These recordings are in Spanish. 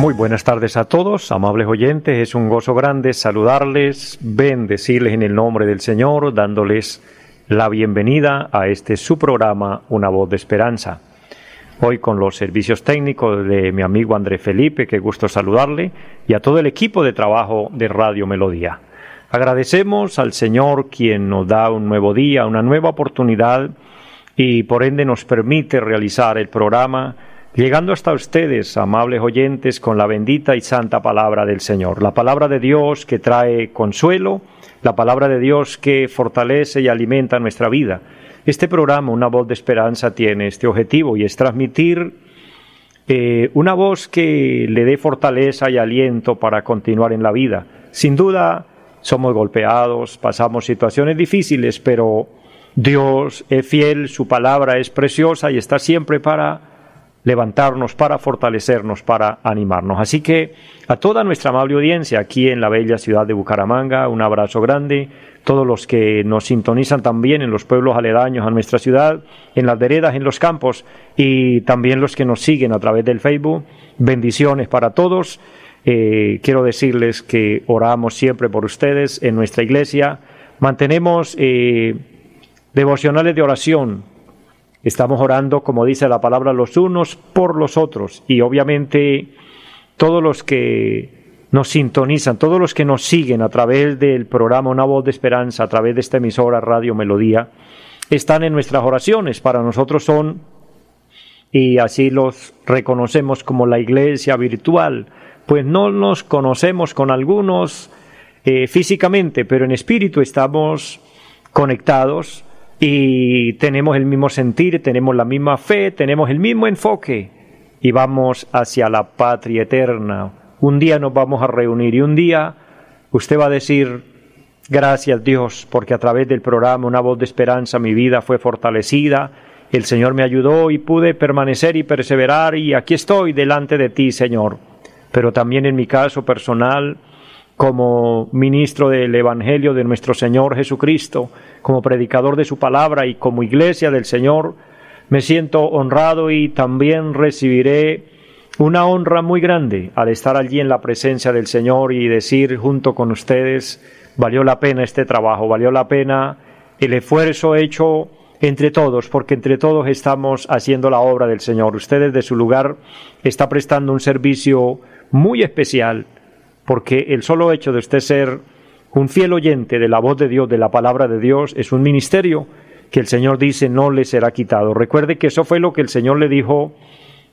muy buenas tardes a todos, amables oyentes. Es un gozo grande saludarles, bendecirles en el nombre del Señor, dándoles la bienvenida a este su programa, Una voz de esperanza. Hoy con los servicios técnicos de mi amigo André Felipe, que gusto saludarle, y a todo el equipo de trabajo de Radio Melodía. Agradecemos al Señor quien nos da un nuevo día, una nueva oportunidad y por ende nos permite realizar el programa llegando hasta ustedes, amables oyentes, con la bendita y santa palabra del Señor, la palabra de Dios que trae consuelo, la palabra de Dios que fortalece y alimenta nuestra vida. Este programa, Una voz de esperanza, tiene este objetivo y es transmitir eh, una voz que le dé fortaleza y aliento para continuar en la vida. Sin duda, somos golpeados, pasamos situaciones difíciles, pero Dios es fiel, su palabra es preciosa y está siempre para levantarnos, para fortalecernos, para animarnos. Así que a toda nuestra amable audiencia aquí en la bella ciudad de Bucaramanga, un abrazo grande. Todos los que nos sintonizan también en los pueblos aledaños a nuestra ciudad, en las veredas, en los campos y también los que nos siguen a través del Facebook. Bendiciones para todos. Eh, quiero decirles que oramos siempre por ustedes en nuestra iglesia. Mantenemos eh, devocionales de oración Estamos orando, como dice la palabra, los unos por los otros. Y obviamente todos los que nos sintonizan, todos los que nos siguen a través del programa Una voz de esperanza, a través de esta emisora Radio Melodía, están en nuestras oraciones. Para nosotros son, y así los reconocemos como la iglesia virtual, pues no nos conocemos con algunos eh, físicamente, pero en espíritu estamos conectados y tenemos el mismo sentir, tenemos la misma fe, tenemos el mismo enfoque y vamos hacia la patria eterna. Un día nos vamos a reunir y un día usted va a decir, gracias Dios, porque a través del programa Una voz de esperanza mi vida fue fortalecida, el Señor me ayudó y pude permanecer y perseverar y aquí estoy delante de ti, Señor. Pero también en mi caso personal, como ministro del Evangelio de nuestro Señor Jesucristo, como predicador de su palabra y como iglesia del Señor, me siento honrado y también recibiré una honra muy grande al estar allí en la presencia del Señor y decir junto con ustedes, valió la pena este trabajo, valió la pena el esfuerzo hecho entre todos, porque entre todos estamos haciendo la obra del Señor. Ustedes de su lugar está prestando un servicio muy especial porque el solo hecho de usted ser un fiel oyente de la voz de Dios, de la palabra de Dios, es un ministerio que el Señor dice no le será quitado. Recuerde que eso fue lo que el Señor le dijo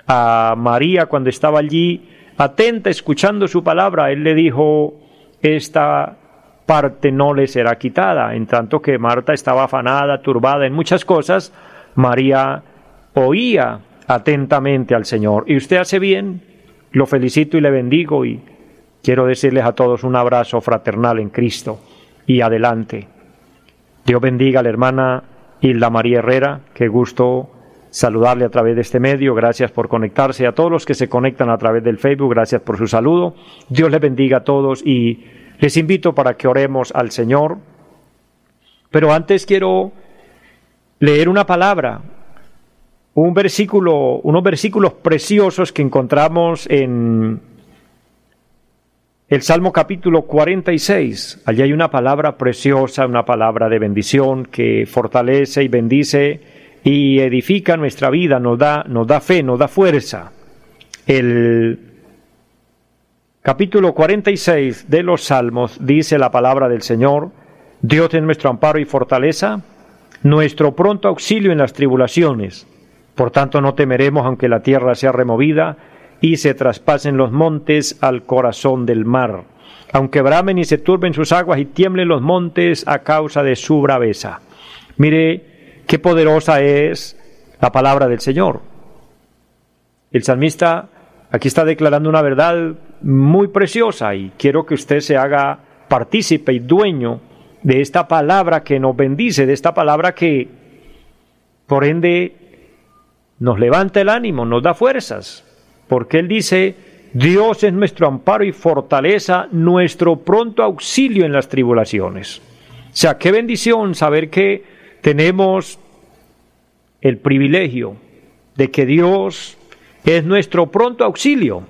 a María cuando estaba allí, atenta, escuchando su palabra. Él le dijo, esta parte no le será quitada. En tanto que Marta estaba afanada, turbada en muchas cosas, María oía atentamente al Señor. Y usted hace bien, lo felicito y le bendigo y Quiero decirles a todos un abrazo fraternal en Cristo y adelante. Dios bendiga a la hermana Hilda María Herrera, qué gusto saludarle a través de este medio, gracias por conectarse, a todos los que se conectan a través del Facebook, gracias por su saludo, Dios les bendiga a todos y les invito para que oremos al Señor. Pero antes quiero leer una palabra, un versículo, unos versículos preciosos que encontramos en el Salmo capítulo 46, allí hay una palabra preciosa, una palabra de bendición que fortalece y bendice y edifica nuestra vida, nos da, nos da fe, nos da fuerza. El capítulo 46 de los Salmos dice la palabra del Señor, Dios es nuestro amparo y fortaleza, nuestro pronto auxilio en las tribulaciones. Por tanto no temeremos aunque la tierra sea removida, y se traspasen los montes al corazón del mar, aunque bramen y se turben sus aguas y tiemblen los montes a causa de su braveza. Mire qué poderosa es la palabra del Señor. El salmista Aquí está declarando una verdad muy preciosa y quiero que usted se haga partícipe y dueño de esta palabra que nos bendice, de esta palabra que por ende nos levanta el ánimo, nos da fuerzas, porque Él dice, Dios es nuestro amparo y fortaleza, nuestro pronto auxilio en las tribulaciones. O sea, qué bendición saber que tenemos el privilegio de que Dios es nuestro pronto auxilio.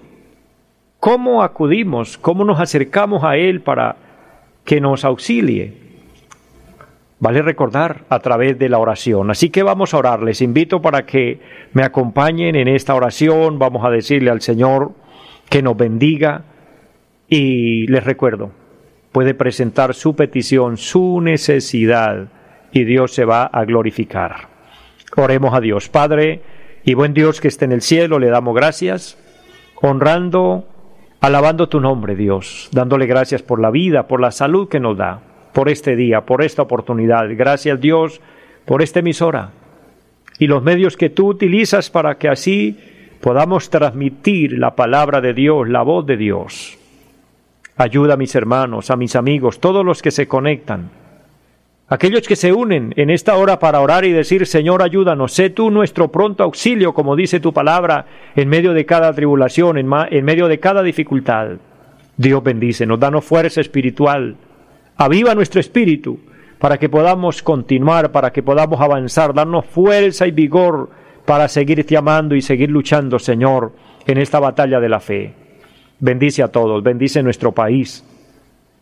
¿Cómo acudimos? ¿Cómo nos acercamos a Él para que nos auxilie? Vale recordar a través de la oración. Así que vamos a orar. Les invito para que me acompañen en esta oración. Vamos a decirle al Señor que nos bendiga. Y les recuerdo, puede presentar su petición, su necesidad, y Dios se va a glorificar. Oremos a Dios. Padre y buen Dios que esté en el cielo, le damos gracias, honrando, alabando tu nombre, Dios, dándole gracias por la vida, por la salud que nos da por este día, por esta oportunidad. Gracias Dios por esta emisora y los medios que tú utilizas para que así podamos transmitir la palabra de Dios, la voz de Dios. Ayuda a mis hermanos, a mis amigos, todos los que se conectan, aquellos que se unen en esta hora para orar y decir, Señor, ayúdanos, sé tú nuestro pronto auxilio, como dice tu palabra, en medio de cada tribulación, en, en medio de cada dificultad. Dios bendice, nos danos fuerza espiritual, Aviva nuestro espíritu para que podamos continuar, para que podamos avanzar, darnos fuerza y vigor para seguirte amando y seguir luchando, Señor, en esta batalla de la fe. Bendice a todos, bendice nuestro país.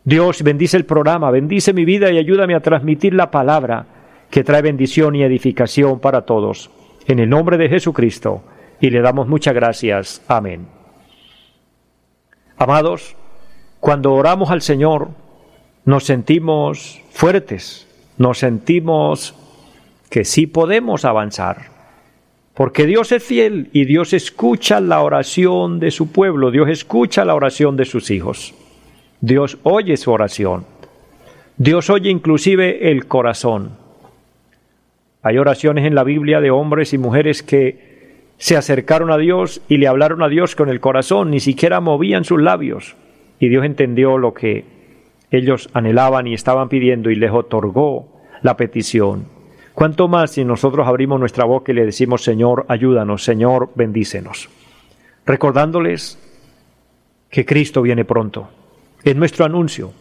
Dios, bendice el programa, bendice mi vida y ayúdame a transmitir la palabra que trae bendición y edificación para todos. En el nombre de Jesucristo. Y le damos muchas gracias. Amén. Amados, cuando oramos al Señor, nos sentimos fuertes, nos sentimos que sí podemos avanzar. Porque Dios es fiel y Dios escucha la oración de su pueblo, Dios escucha la oración de sus hijos. Dios oye su oración. Dios oye inclusive el corazón. Hay oraciones en la Biblia de hombres y mujeres que se acercaron a Dios y le hablaron a Dios con el corazón, ni siquiera movían sus labios. Y Dios entendió lo que ellos anhelaban y estaban pidiendo y les otorgó la petición. ¿Cuánto más si nosotros abrimos nuestra boca y le decimos, Señor, ayúdanos, Señor, bendícenos? Recordándoles que Cristo viene pronto. Es nuestro anuncio.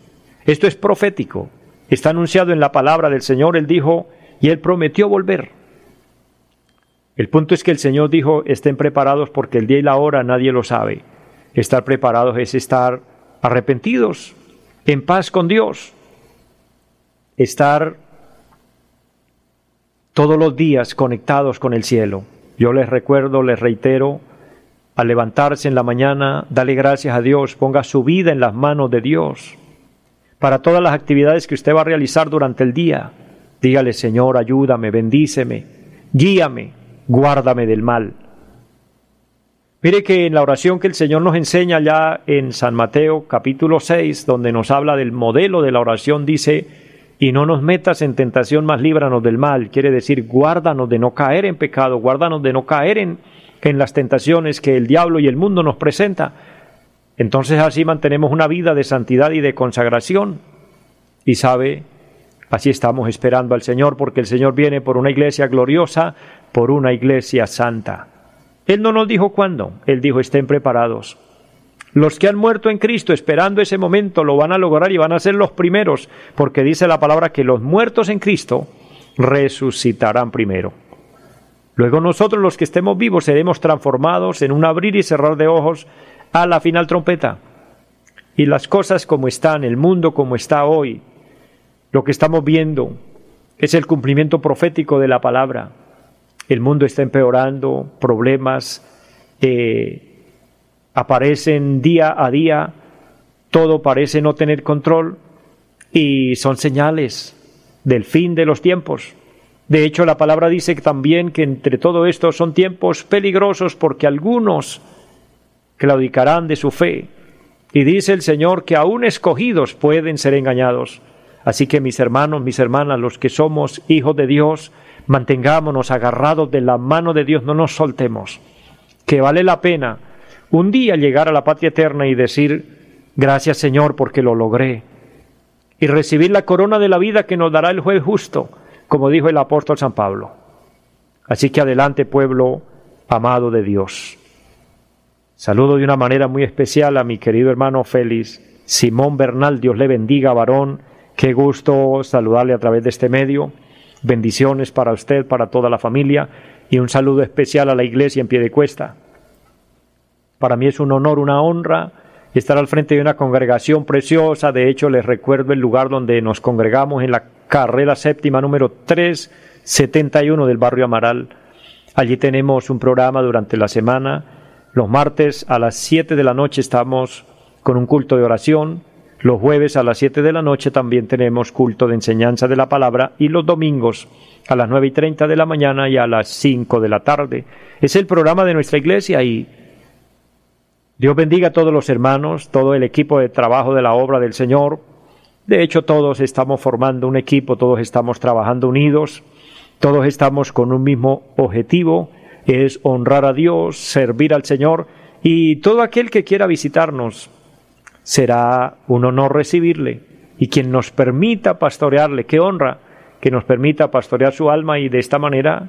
Esto es profético. Está anunciado en la palabra del Señor. Él dijo, y Él prometió volver. El punto es que el Señor dijo, estén preparados porque el día y la hora nadie lo sabe. Estar preparados es estar arrepentidos, en paz con Dios, estar todos los días conectados con el cielo. Yo les recuerdo, les reitero, al levantarse en la mañana, dale gracias a Dios, ponga su vida en las manos de Dios. Para todas las actividades que usted va a realizar durante el día, dígale, Señor, ayúdame, bendíceme, guíame, guárdame del mal. Mire que en la oración que el Señor nos enseña ya en San Mateo capítulo 6, donde nos habla del modelo de la oración, dice, y no nos metas en tentación, más líbranos del mal. Quiere decir, guárdanos de no caer en pecado, guárdanos de no caer en, en las tentaciones que el diablo y el mundo nos presenta. Entonces así mantenemos una vida de santidad y de consagración. Y sabe, así estamos esperando al Señor, porque el Señor viene por una iglesia gloriosa, por una iglesia santa. Él no nos dijo cuándo, Él dijo estén preparados. Los que han muerto en Cristo esperando ese momento lo van a lograr y van a ser los primeros, porque dice la palabra que los muertos en Cristo resucitarán primero. Luego nosotros los que estemos vivos seremos transformados en un abrir y cerrar de ojos a la final trompeta. Y las cosas como están, el mundo como está hoy, lo que estamos viendo es el cumplimiento profético de la palabra el mundo está empeorando, problemas eh, aparecen día a día, todo parece no tener control y son señales del fin de los tiempos. De hecho, la palabra dice también que entre todo esto son tiempos peligrosos porque algunos claudicarán de su fe. Y dice el Señor que aún escogidos pueden ser engañados. Así que mis hermanos, mis hermanas, los que somos hijos de Dios, mantengámonos agarrados de la mano de Dios, no nos soltemos, que vale la pena un día llegar a la patria eterna y decir, gracias Señor porque lo logré, y recibir la corona de la vida que nos dará el juez justo, como dijo el apóstol San Pablo. Así que adelante pueblo amado de Dios. Saludo de una manera muy especial a mi querido hermano Félix Simón Bernal, Dios le bendiga, varón. Qué gusto saludarle a través de este medio. Bendiciones para usted, para toda la familia y un saludo especial a la iglesia en pie de cuesta. Para mí es un honor, una honra estar al frente de una congregación preciosa. De hecho, les recuerdo el lugar donde nos congregamos en la carrera séptima número 371 del barrio Amaral. Allí tenemos un programa durante la semana. Los martes a las 7 de la noche estamos con un culto de oración. Los jueves a las 7 de la noche también tenemos culto de enseñanza de la palabra y los domingos a las nueve y treinta de la mañana y a las 5 de la tarde. Es el programa de nuestra iglesia y Dios bendiga a todos los hermanos, todo el equipo de trabajo de la obra del Señor. De hecho, todos estamos formando un equipo, todos estamos trabajando unidos, todos estamos con un mismo objetivo, es honrar a Dios, servir al Señor y todo aquel que quiera visitarnos será un honor recibirle y quien nos permita pastorearle, qué honra que nos permita pastorear su alma y de esta manera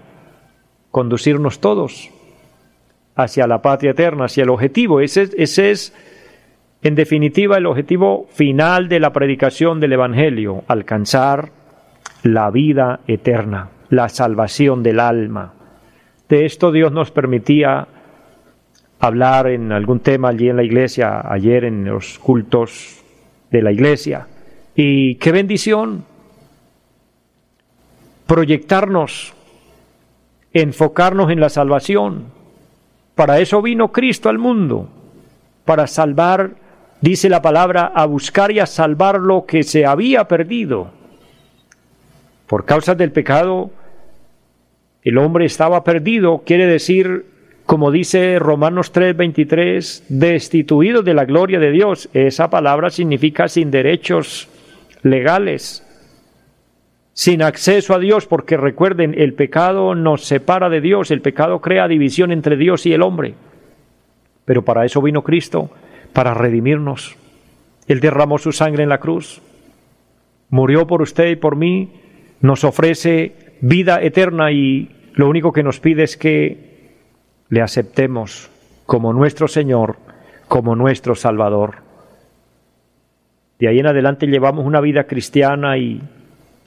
conducirnos todos hacia la patria eterna, hacia el objetivo. Ese, ese es, en definitiva, el objetivo final de la predicación del Evangelio, alcanzar la vida eterna, la salvación del alma. De esto Dios nos permitía hablar en algún tema allí en la iglesia, ayer en los cultos de la iglesia. Y qué bendición proyectarnos, enfocarnos en la salvación. Para eso vino Cristo al mundo, para salvar, dice la palabra, a buscar y a salvar lo que se había perdido. Por causa del pecado, el hombre estaba perdido, quiere decir como dice Romanos 3:23, destituido de la gloria de Dios. Esa palabra significa sin derechos legales, sin acceso a Dios, porque recuerden, el pecado nos separa de Dios, el pecado crea división entre Dios y el hombre. Pero para eso vino Cristo, para redimirnos. Él derramó su sangre en la cruz, murió por usted y por mí, nos ofrece vida eterna y lo único que nos pide es que le aceptemos como nuestro Señor, como nuestro Salvador. De ahí en adelante llevamos una vida cristiana y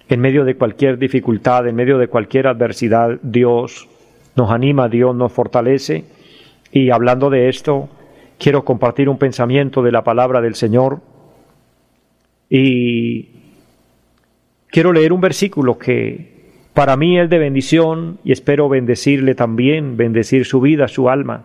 en medio de cualquier dificultad, en medio de cualquier adversidad, Dios nos anima, Dios nos fortalece. Y hablando de esto, quiero compartir un pensamiento de la palabra del Señor y quiero leer un versículo que para mí es de bendición y espero bendecirle también, bendecir su vida, su alma.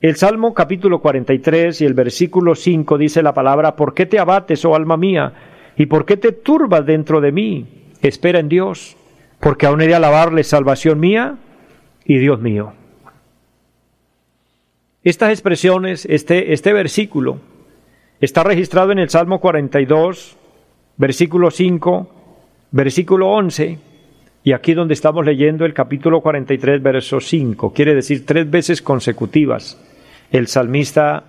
El Salmo capítulo 43 y el versículo 5 dice la palabra, ¿por qué te abates, oh alma mía? ¿Y por qué te turbas dentro de mí? Espera en Dios, porque aún he de alabarle salvación mía y Dios mío. Estas expresiones, este, este versículo, está registrado en el Salmo 42, versículo 5, versículo 11, y aquí donde estamos leyendo el capítulo 43, verso 5, quiere decir tres veces consecutivas, el salmista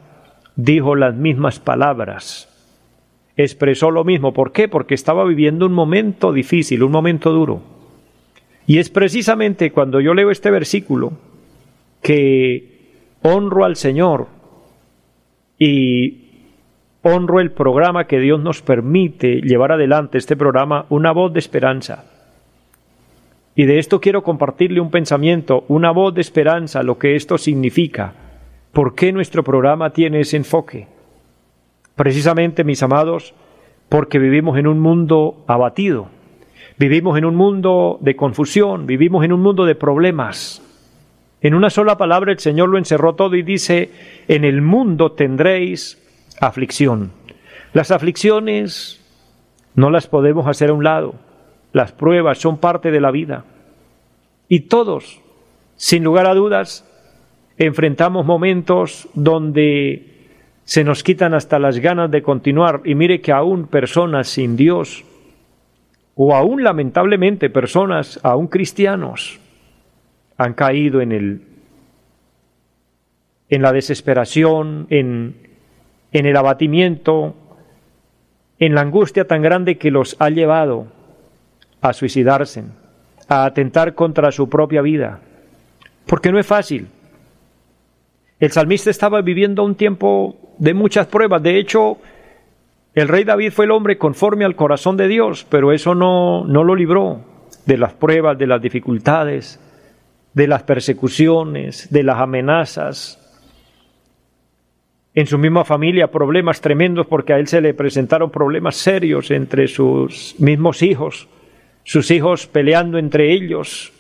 dijo las mismas palabras, expresó lo mismo. ¿Por qué? Porque estaba viviendo un momento difícil, un momento duro. Y es precisamente cuando yo leo este versículo que honro al Señor y honro el programa que Dios nos permite llevar adelante, este programa, una voz de esperanza. Y de esto quiero compartirle un pensamiento, una voz de esperanza, lo que esto significa. ¿Por qué nuestro programa tiene ese enfoque? Precisamente, mis amados, porque vivimos en un mundo abatido, vivimos en un mundo de confusión, vivimos en un mundo de problemas. En una sola palabra el Señor lo encerró todo y dice, en el mundo tendréis aflicción. Las aflicciones no las podemos hacer a un lado. Las pruebas son parte de la vida. Y todos, sin lugar a dudas, enfrentamos momentos donde se nos quitan hasta las ganas de continuar. Y mire que aún personas sin Dios, o aún lamentablemente personas, aún cristianos, han caído en el en la desesperación, en, en el abatimiento, en la angustia tan grande que los ha llevado a suicidarse, a atentar contra su propia vida. Porque no es fácil. El salmista estaba viviendo un tiempo de muchas pruebas. De hecho, el rey David fue el hombre conforme al corazón de Dios, pero eso no, no lo libró de las pruebas, de las dificultades, de las persecuciones, de las amenazas. En su misma familia problemas tremendos porque a él se le presentaron problemas serios entre sus mismos hijos, sus hijos peleando entre ellos,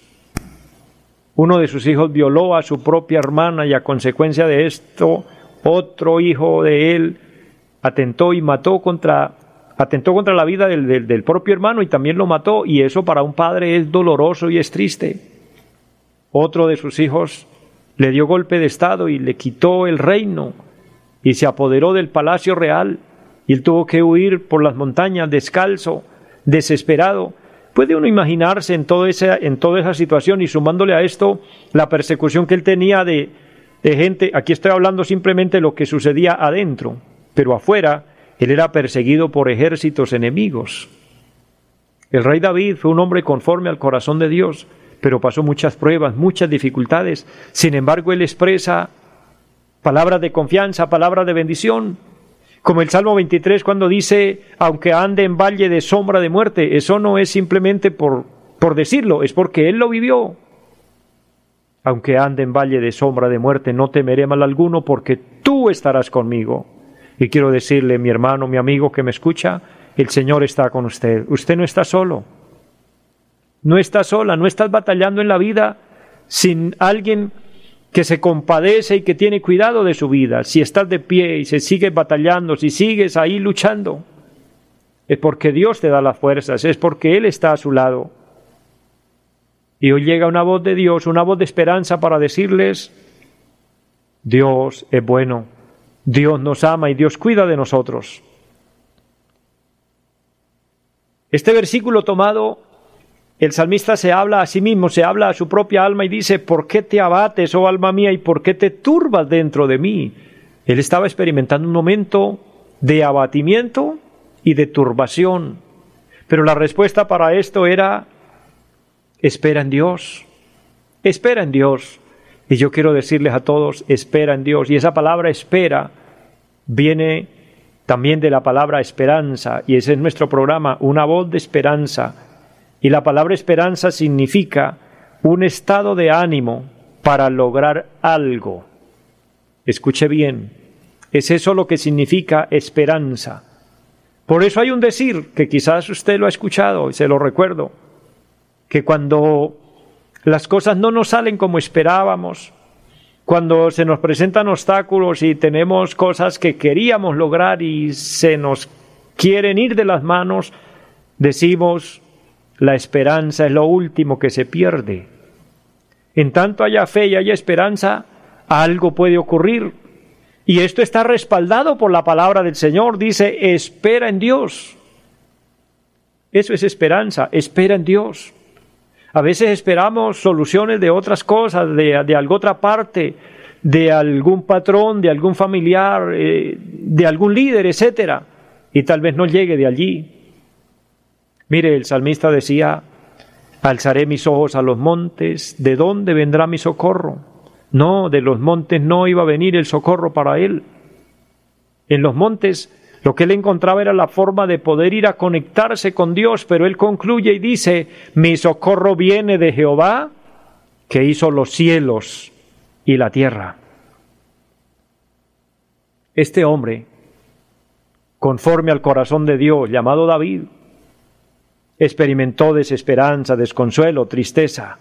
uno de sus hijos violó a su propia hermana y a consecuencia de esto otro hijo de él atentó y mató contra atentó contra la vida del, del, propio hermano y también lo mató y eso para un padre es doloroso y es triste. Otro de sus hijos le dio golpe de estado y le quitó el reino y se apoderó del palacio real y él tuvo que huir por las montañas descalzo, desesperado ¿Puede uno imaginarse en, todo en toda esa situación y sumándole a esto la persecución que él tenía de, de gente? Aquí estoy hablando simplemente de lo que sucedía adentro, pero afuera él era perseguido por ejércitos enemigos. El rey David fue un hombre conforme al corazón de Dios, pero pasó muchas pruebas, muchas dificultades. Sin embargo, él expresa palabras de confianza, palabras de bendición. Como el Salmo 23 cuando dice, aunque ande en valle de sombra de muerte, eso no es simplemente por, por decirlo, es porque Él lo vivió. Aunque ande en valle de sombra de muerte, no temeré mal alguno porque tú estarás conmigo. Y quiero decirle, mi hermano, mi amigo que me escucha, el Señor está con usted. Usted no está solo. No está sola, no estás batallando en la vida sin alguien que se compadece y que tiene cuidado de su vida, si estás de pie y se sigue batallando, si sigues ahí luchando, es porque Dios te da las fuerzas, es porque Él está a su lado. Y hoy llega una voz de Dios, una voz de esperanza para decirles, Dios es bueno, Dios nos ama y Dios cuida de nosotros. Este versículo tomado el salmista se habla a sí mismo, se habla a su propia alma y dice, ¿por qué te abates, oh alma mía, y por qué te turbas dentro de mí? Él estaba experimentando un momento de abatimiento y de turbación. Pero la respuesta para esto era, espera en Dios, espera en Dios. Y yo quiero decirles a todos, espera en Dios. Y esa palabra espera viene también de la palabra esperanza. Y ese es nuestro programa, una voz de esperanza y la palabra esperanza significa un estado de ánimo para lograr algo. Escuche bien, es eso lo que significa esperanza. Por eso hay un decir que quizás usted lo ha escuchado y se lo recuerdo, que cuando las cosas no nos salen como esperábamos, cuando se nos presentan obstáculos y tenemos cosas que queríamos lograr y se nos quieren ir de las manos, decimos, la esperanza es lo último que se pierde. En tanto haya fe y haya esperanza, algo puede ocurrir. Y esto está respaldado por la palabra del Señor. Dice, espera en Dios. Eso es esperanza, espera en Dios. A veces esperamos soluciones de otras cosas, de, de alguna otra parte, de algún patrón, de algún familiar, eh, de algún líder, etcétera, y tal vez no llegue de allí. Mire, el salmista decía, alzaré mis ojos a los montes, ¿de dónde vendrá mi socorro? No, de los montes no iba a venir el socorro para él. En los montes lo que él encontraba era la forma de poder ir a conectarse con Dios, pero él concluye y dice, mi socorro viene de Jehová, que hizo los cielos y la tierra. Este hombre, conforme al corazón de Dios, llamado David, experimentó desesperanza, desconsuelo, tristeza.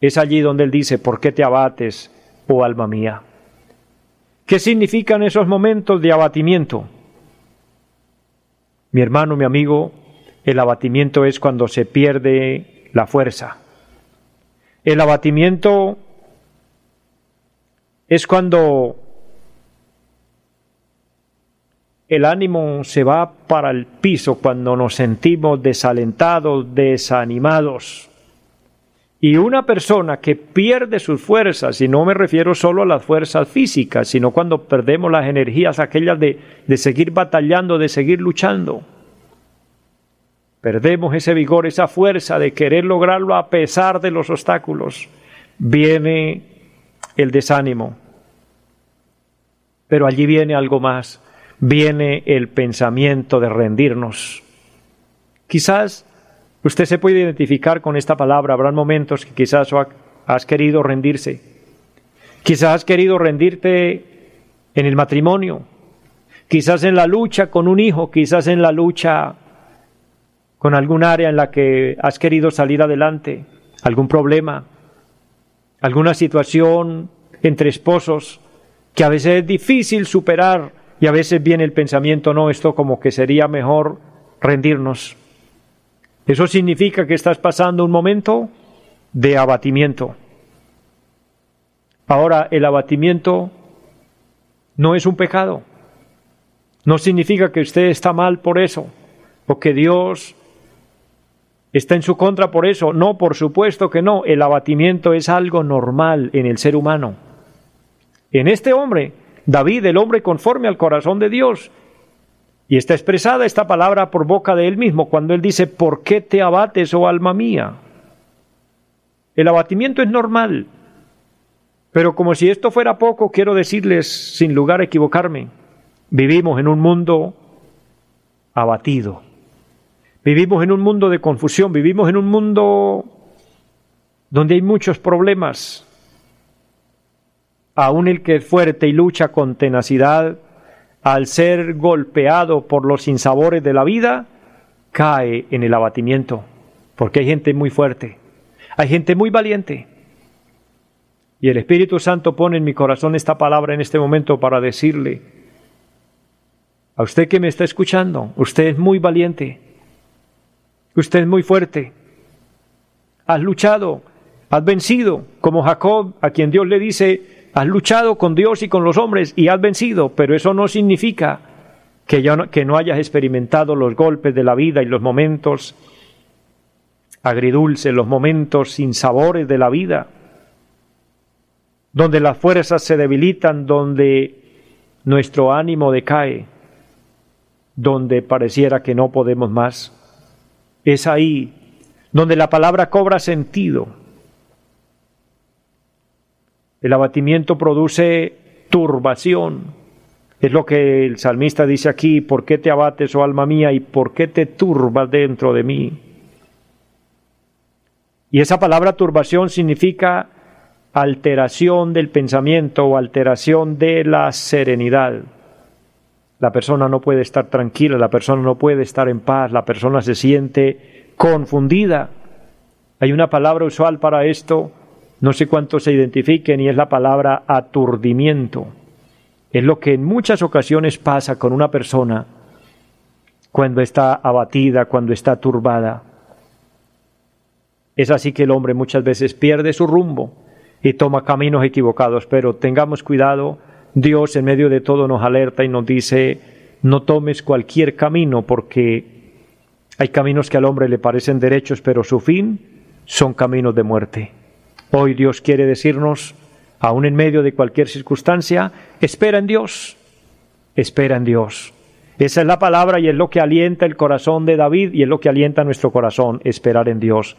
Es allí donde él dice, ¿por qué te abates, oh alma mía? ¿Qué significan esos momentos de abatimiento? Mi hermano, mi amigo, el abatimiento es cuando se pierde la fuerza. El abatimiento es cuando el ánimo se va para el piso cuando nos sentimos desalentados, desanimados. Y una persona que pierde sus fuerzas, y no me refiero solo a las fuerzas físicas, sino cuando perdemos las energías aquellas de, de seguir batallando, de seguir luchando, perdemos ese vigor, esa fuerza de querer lograrlo a pesar de los obstáculos, viene el desánimo. Pero allí viene algo más, viene el pensamiento de rendirnos. Quizás Usted se puede identificar con esta palabra. Habrán momentos que quizás has querido rendirse. Quizás has querido rendirte en el matrimonio. Quizás en la lucha con un hijo. Quizás en la lucha con algún área en la que has querido salir adelante. Algún problema. Alguna situación entre esposos que a veces es difícil superar y a veces viene el pensamiento, no, esto como que sería mejor rendirnos. Eso significa que estás pasando un momento de abatimiento. Ahora, el abatimiento no es un pecado. No significa que usted está mal por eso, o que Dios está en su contra por eso. No, por supuesto que no. El abatimiento es algo normal en el ser humano. En este hombre, David, el hombre conforme al corazón de Dios, y está expresada esta palabra por boca de él mismo cuando él dice, ¿por qué te abates, oh alma mía? El abatimiento es normal, pero como si esto fuera poco, quiero decirles, sin lugar a equivocarme, vivimos en un mundo abatido, vivimos en un mundo de confusión, vivimos en un mundo donde hay muchos problemas. Aún el que es fuerte y lucha con tenacidad, al ser golpeado por los sinsabores de la vida, cae en el abatimiento, porque hay gente muy fuerte, hay gente muy valiente. Y el Espíritu Santo pone en mi corazón esta palabra en este momento para decirle, a usted que me está escuchando, usted es muy valiente, usted es muy fuerte, has luchado, has vencido, como Jacob, a quien Dios le dice, Has luchado con Dios y con los hombres y has vencido, pero eso no significa que, no, que no hayas experimentado los golpes de la vida y los momentos agridulces, los momentos sin sabores de la vida, donde las fuerzas se debilitan, donde nuestro ánimo decae, donde pareciera que no podemos más. Es ahí donde la palabra cobra sentido el abatimiento produce turbación. Es lo que el salmista dice aquí, ¿por qué te abates, oh alma mía, y por qué te turbas dentro de mí? Y esa palabra turbación significa alteración del pensamiento o alteración de la serenidad. La persona no puede estar tranquila, la persona no puede estar en paz, la persona se siente confundida. Hay una palabra usual para esto no sé cuántos se identifiquen y es la palabra aturdimiento. Es lo que en muchas ocasiones pasa con una persona cuando está abatida, cuando está turbada. Es así que el hombre muchas veces pierde su rumbo y toma caminos equivocados, pero tengamos cuidado, Dios en medio de todo nos alerta y nos dice, no tomes cualquier camino porque hay caminos que al hombre le parecen derechos, pero su fin son caminos de muerte. Hoy Dios quiere decirnos, aun en medio de cualquier circunstancia, espera en Dios, espera en Dios. Esa es la palabra y es lo que alienta el corazón de David y es lo que alienta nuestro corazón, esperar en Dios,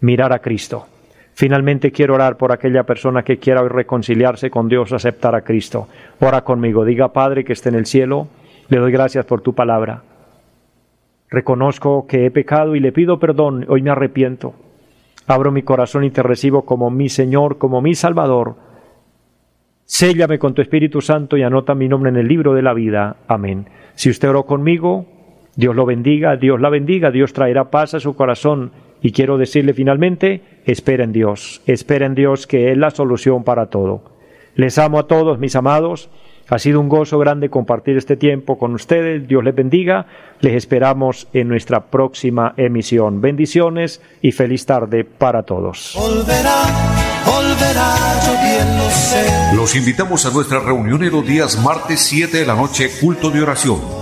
mirar a Cristo. Finalmente quiero orar por aquella persona que quiera hoy reconciliarse con Dios, aceptar a Cristo. Ora conmigo, diga Padre que esté en el cielo, le doy gracias por tu palabra. Reconozco que he pecado y le pido perdón, hoy me arrepiento. Abro mi corazón y te recibo como mi Señor, como mi Salvador. Séllame con tu Espíritu Santo y anota mi nombre en el libro de la vida. Amén. Si usted oró conmigo, Dios lo bendiga, Dios la bendiga, Dios traerá paz a su corazón. Y quiero decirle finalmente, espera en Dios, espera en Dios que es la solución para todo. Les amo a todos, mis amados. Ha sido un gozo grande compartir este tiempo con ustedes. Dios les bendiga. Les esperamos en nuestra próxima emisión. Bendiciones y feliz tarde para todos. Los invitamos a nuestra reunión en los días martes 7 de la noche, culto de oración